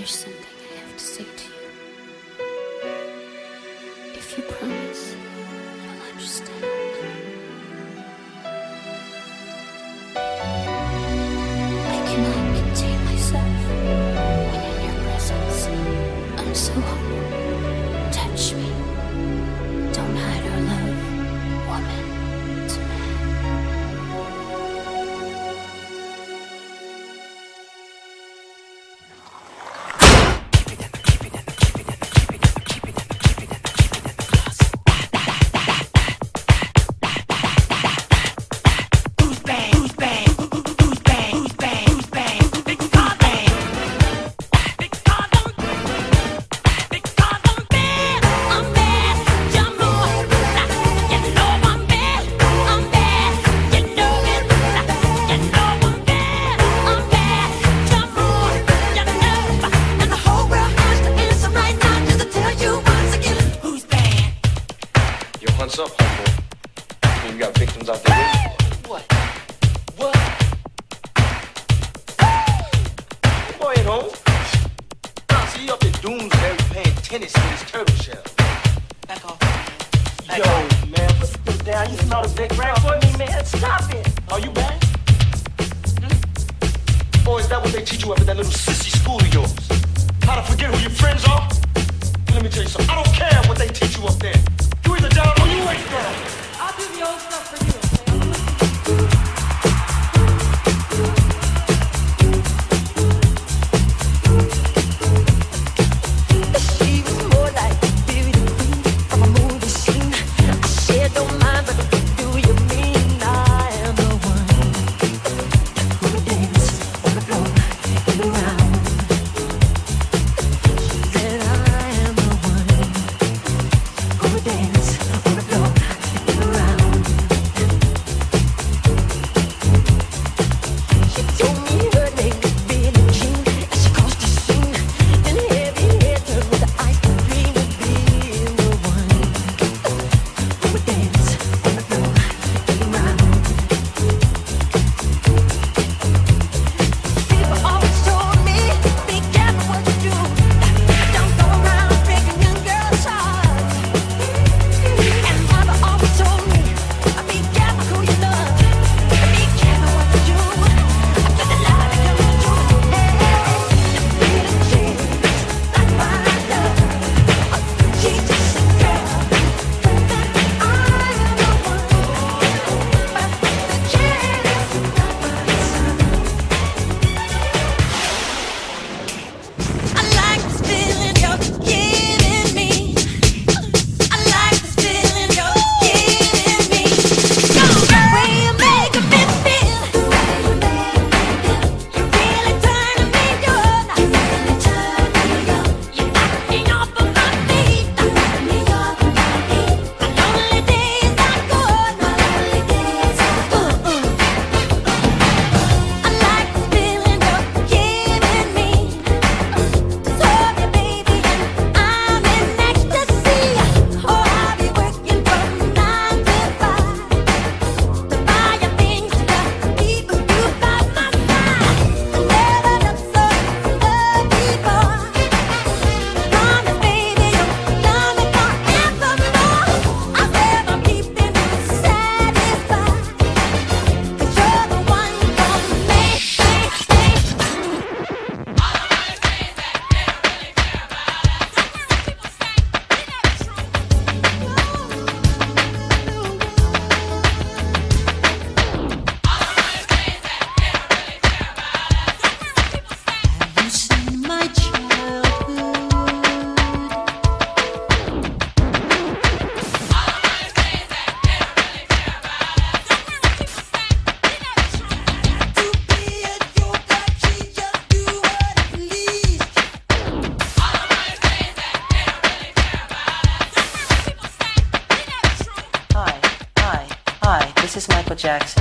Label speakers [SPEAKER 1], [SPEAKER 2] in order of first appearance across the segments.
[SPEAKER 1] There's something I have to say to you. If you promise.
[SPEAKER 2] victims out there.
[SPEAKER 3] What? What?
[SPEAKER 2] The boy at home.
[SPEAKER 3] I see, so up at Doomsday playing tennis in his turtle shell. Back off, Back
[SPEAKER 4] Yo,
[SPEAKER 3] off.
[SPEAKER 4] man, put, put down. You smell the big rat for me, man. Stop it.
[SPEAKER 3] Are you back? Hmm? Or is that what they teach you up at that little sissy school of yours? How to forget who your friends are? Let me tell you something. I don't care what they teach you up there. You either down or you ain't down
[SPEAKER 5] for you.
[SPEAKER 6] Jackson.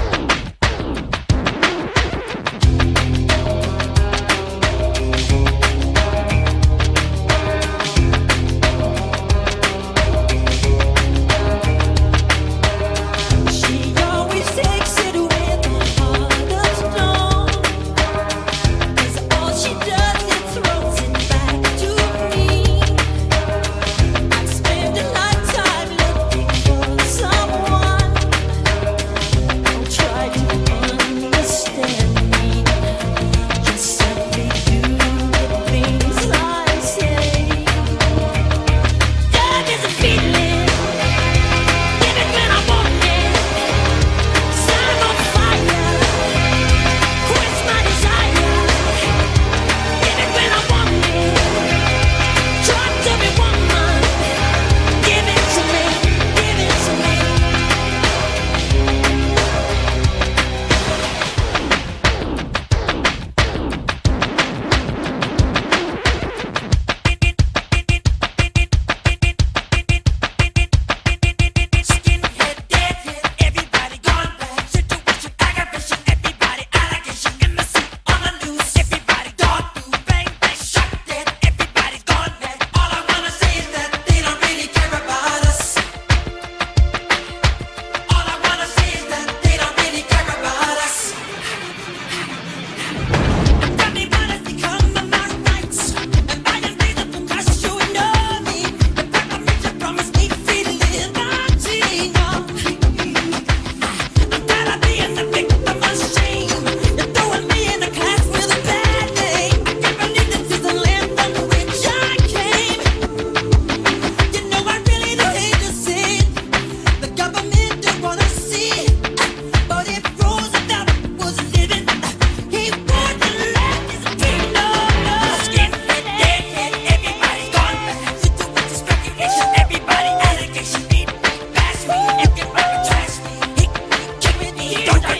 [SPEAKER 1] don't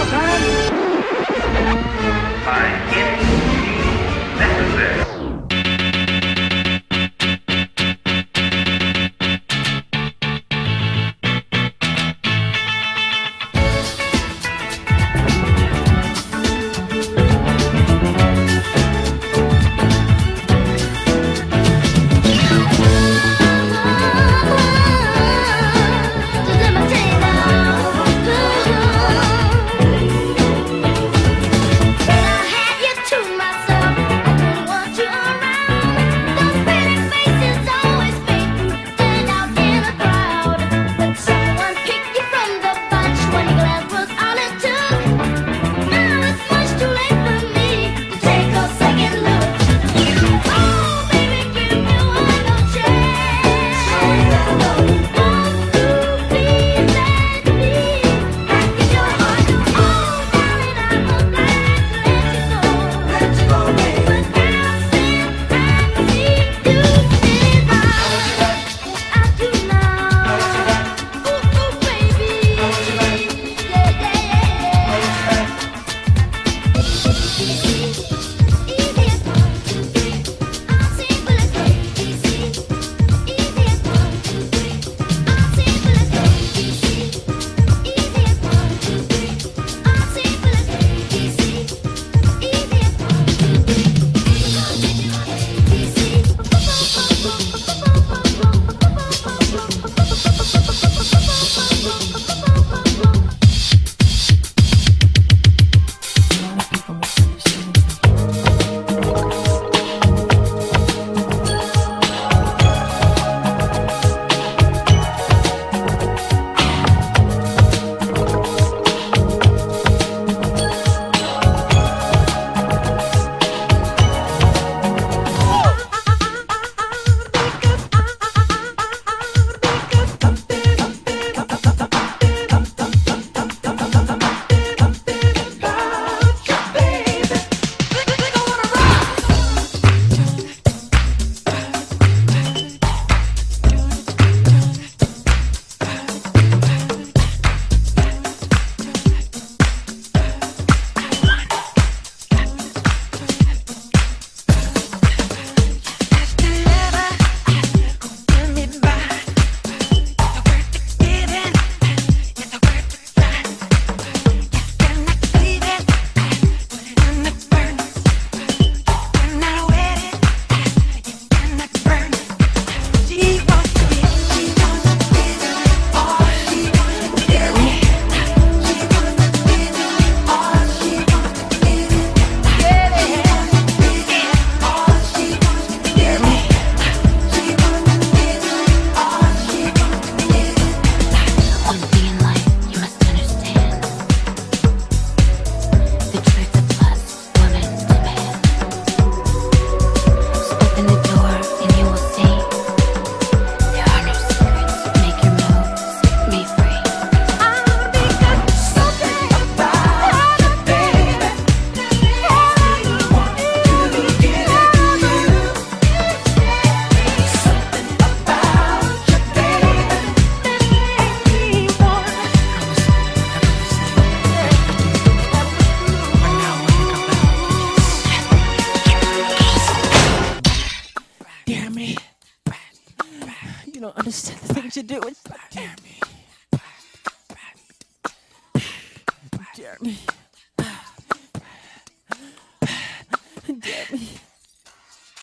[SPEAKER 1] more time. Fine.